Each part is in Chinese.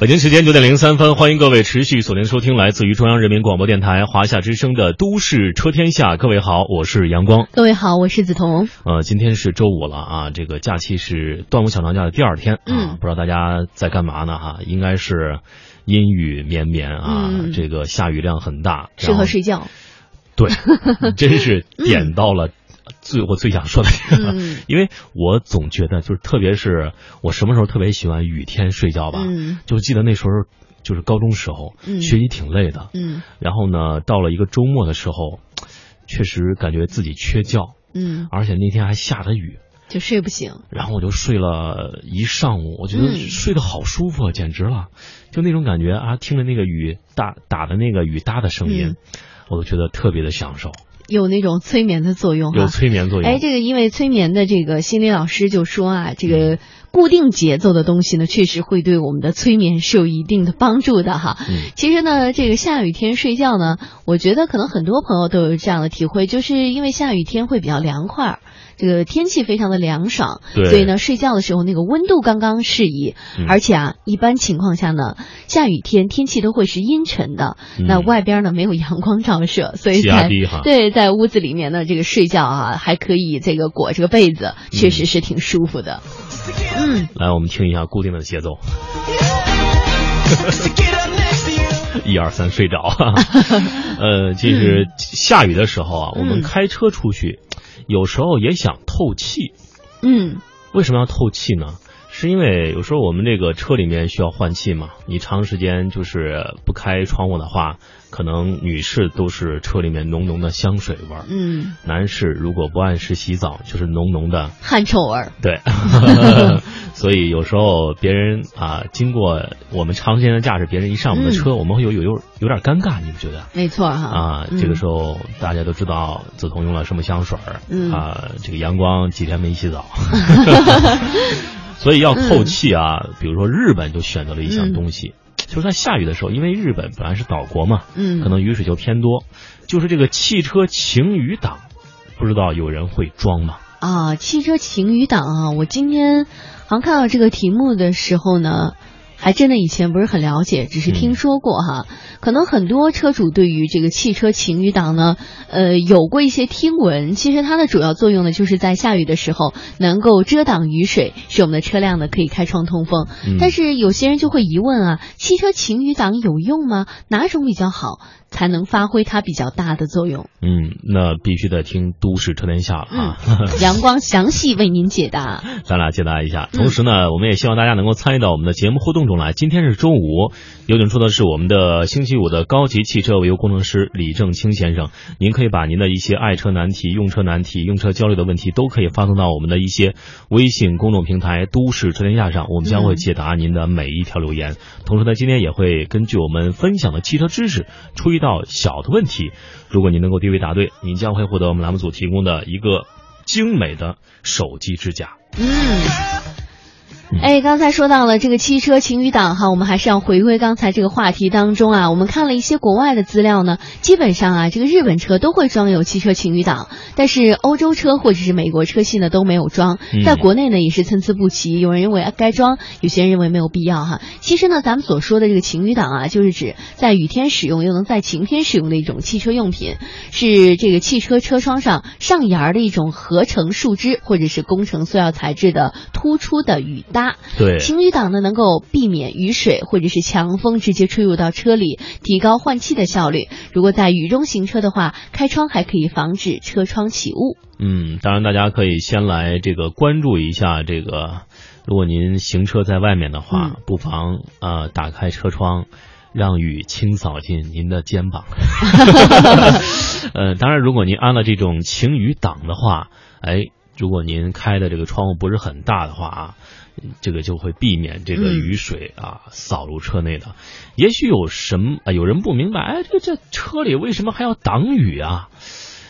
北京时间九点零三分，欢迎各位持续锁定收听来自于中央人民广播电台华夏之声的《都市车天下》。各位好，我是阳光。各位好，我是梓潼。呃，今天是周五了啊，这个假期是端午小长假的第二天啊，嗯不知道大家在干嘛呢？哈，应该是阴雨绵绵啊，嗯这个下雨量很大，适合睡觉。对，真是点到了最我最想说的这个，嗯。因为我总觉得就是特别是我什么时候特别喜欢雨天睡觉吧，嗯。就记得那时候就是高中时候，嗯。学习挺累的，嗯。然后呢，到了一个周末的时候，确实感觉自己缺觉，嗯，而且那天还下着雨，就睡不醒。然后我就睡了一上午，我觉得嗯。睡得好舒服，啊，简直了，就那种感觉啊，听着那个雨打打的那个雨搭的声音，嗯。我都觉得特别的享受，有那种催眠的作用有。催眠作用。哎，这个因为催眠的这个心理老师就说啊，这个固定节奏的东西呢，确实会对我们的催眠是有一定的帮助的哈。嗯其实呢，这个下雨天睡觉呢，我觉得可能很多朋友都有这样的体会，就是因为下雨天会比较凉快儿。这个天气非常的凉爽，所以呢，睡觉的时候那个温度刚刚适宜，嗯而且啊，一般情况下呢，下雨天天气都会是阴沉的，嗯那外边呢没有阳光照射，所以在低哈对在屋子里面呢，这个睡觉啊还可以这个裹着个被子，确实是挺舒服的。嗯，来，我们听一下固定的节奏，一二三，睡着。呃，其实下雨的时候啊，我们嗯开车出去，有时候也想透气。嗯为什么要透气呢？是因为有时候我们这个车里面需要换气嘛，你长时间就是不开窗户的话，可能女士都是车里面浓浓的香水味儿，嗯，男士如果不按时洗澡，就是浓浓的汗臭味儿。对，所以有时候别人啊，经过我们长时间的驾驶，别人一上我们的车，我们会有有有有点尴尬，你不觉得？没错哈。啊，这个时候大家都知道梓潼用了什么香水儿，嗯。啊，这个阳光几天没洗澡，所以要透气啊。比如说日本就选择了一项东西，就是在下雨的时候，因为日本本来是岛国嘛，嗯，可能雨水就偏多，就是这个汽车晴雨挡，不知道有人会装吗？啊，汽车晴雨挡啊，我今天好像看到这个题目的时候呢，还真的以前不是很了解，只是听说过哈。可能很多车主对于这个汽车晴雨挡呢，呃，有过一些听闻。其实它的主要作用呢，就是在下雨的时候能够遮挡雨水，使我们的车辆呢可以开窗通风。嗯但是有些人就会疑问啊，汽车晴雨挡有用吗？哪种比较好，才能发挥它比较大的作用？嗯，那必须得听《都市车天下》了啊。阳光详细为您解答。咱俩解答一下。嗯同时呢，我们也希望大家能够参与到我们的节目互动中来。今天是周五，有请出的是我们的星期五的高级汽车维修工程师李正清先生。您可以把您的一些爱车难题、用车难题、用车焦虑的问题，都可以发送到我们的一些微信公众平台“都市车天下”上，我们将会解答您的每一条留言。同时呢，今天也会根据我们分享的汽车知识，出一到小的问题。如果您能够第一位答对，您将会获得我们栏目组提供的一个精美的手机支架。嗯，哎，刚才说到了这个汽车晴雨挡哈，我们还是要回归刚才这个话题当中啊。我们看了一些国外的资料呢，基本上啊，这个日本车都会装有汽车晴雨挡，但是欧洲车或者是美国车系呢都没有装嗯。在国内呢也是参差不齐，有人认为啊该装，有些人认为没有必要哈。其实呢，咱们所说的这个晴雨挡啊，就是指在雨天使用又能在晴天使用的一种汽车用品，是这个汽车车窗上上沿儿的一种合成树脂或者是工程塑料材质的突出的雨搭。对，晴雨挡呢，能够避免雨水或者是强风直接吹入到车里，提高换气的效率。如果在雨中行车的话，开窗还可以防止车窗起雾。嗯，当然大家可以先来这个关注一下这个，如果您行车在外面的话，嗯不妨呃打开车窗。让雨清扫进您的肩膀。呃，当然，如果您安了这种晴雨挡的话，哎，如果您开的这个窗户不是很大的话啊，这个就会避免这个雨水啊、扫入车内的。也许有什么、啊有人不明白，哎，这这车里为什么还要挡雨啊？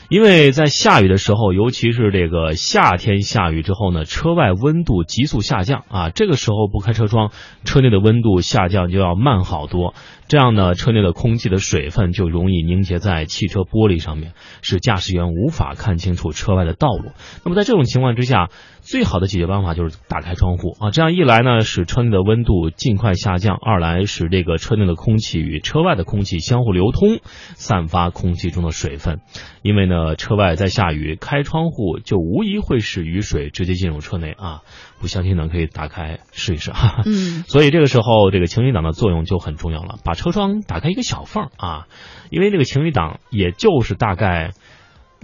因为在下雨的时候，尤其是这个夏天下雨之后呢，车外温度急速下降啊，这个时候不开车窗，车内的温度下降就要慢好多。这样呢，车内的空气的水分就容易凝结在汽车玻璃上面，使驾驶员无法看清楚车外的道路。那么在这种情况之下，最好的解决办法就是打开窗户啊，这样一来呢，使车内的温度尽快下降；二来使这个车内的空气与车外的空气相互流通，散发空气中的水分。因为呢，车外在下雨，开窗户就无疑会使雨水直接进入车内啊。不相信呢，可以打开试一试哈。嗯，所以这个时候，这个晴雨挡的作用就很重要了。把车窗打开一个小缝啊，因为这个晴雨挡也就是大概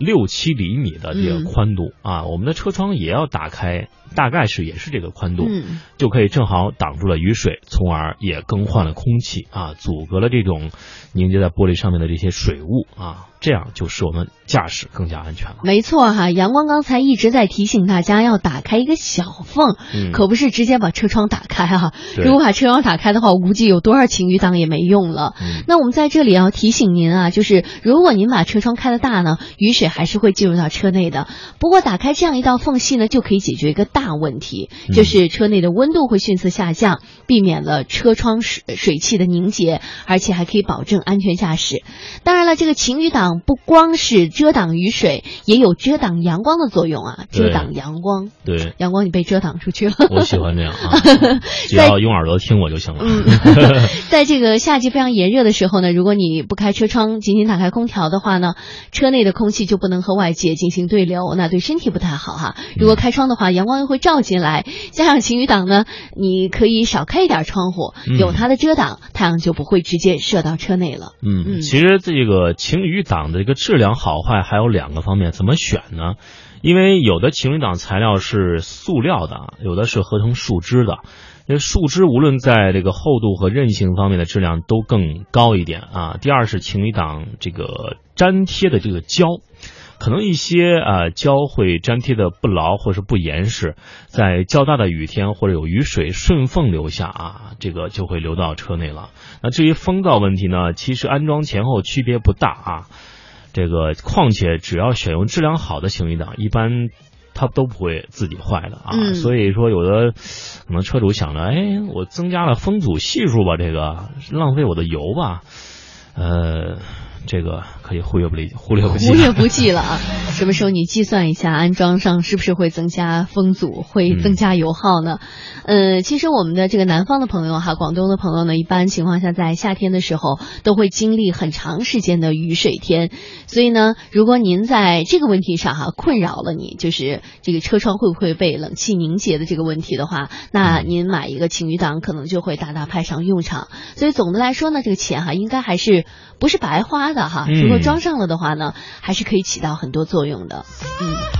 六七厘米的这个宽度啊，我们的车窗也要打开，大概是也是这个宽度，就可以正好挡住了雨水，从而也更换了空气啊，阻隔了这种凝结在玻璃上面的这些水雾啊。这样就使我们驾驶更加安全了。没错哈，阳光刚才一直在提醒大家要打开一个小缝，可不是直接把车窗打开哈。如果把车窗打开的话，我估计有多少晴雨挡也没用了。那我们在这里要提醒您啊，就是如果您把车窗开的大呢，雨水还是会进入到车内的。不过打开这样一道缝隙呢，就可以解决一个大问题，就是车内的温度会迅速下降，避免了车窗水水汽的凝结，而且还可以保证安全驾驶。当然了，这个晴雨挡。不光是遮挡雨水，也有遮挡阳光的作用啊！遮挡阳光，对阳光你被遮挡出去了。我喜欢这样啊，只要用耳朵听我就行了。在这个夏季非常炎热的时候呢，如果你不开车窗，仅仅打开空调的话呢，车内的空气就不能和外界进行对流，那对身体不太好哈。如果开窗的话，阳光又会照进来，加上晴雨挡呢，你可以少开一点窗户，有它的遮挡，太阳就不会直接射到车内了。嗯，其实这个晴雨挡。的这个质量好坏还有两个方面，怎么选呢？因为有的晴雨挡材料是塑料的，有的是合成树脂的。因为树脂无论在这个厚度和韧性方面的质量都更高一点啊。第二是晴雨挡这个粘贴的这个胶。可能一些啊胶会粘贴的不牢或是不严实，在较大的雨天或者有雨水顺缝流下啊，这个就会流到车内了。那至于风噪问题呢，其实安装前后区别不大啊。这个况且只要选用质量好的行李档，一般它都不会自己坏的啊。所以说有的可能车主想着，哎，我增加了风阻系数吧，这个浪费我的油吧，呃。这个可以忽略不理，忽略不计，忽略不计了啊！什么时候你计算一下安装上是不是会增加风阻，会增加油耗呢？呃，其实我们的这个南方的朋友哈，广东的朋友呢，一般情况下在夏天的时候都会经历很长时间的雨水天，所以呢，如果您在这个问题上哈困扰了你，就是这个车窗会不会被冷气凝结的这个问题的话，那您买一个晴雨挡可能就会大大派上用场。所以总的来说呢，这个钱哈应该还是不是白花。的哈，如果装上了的话呢，还是可以起到很多作用的，嗯。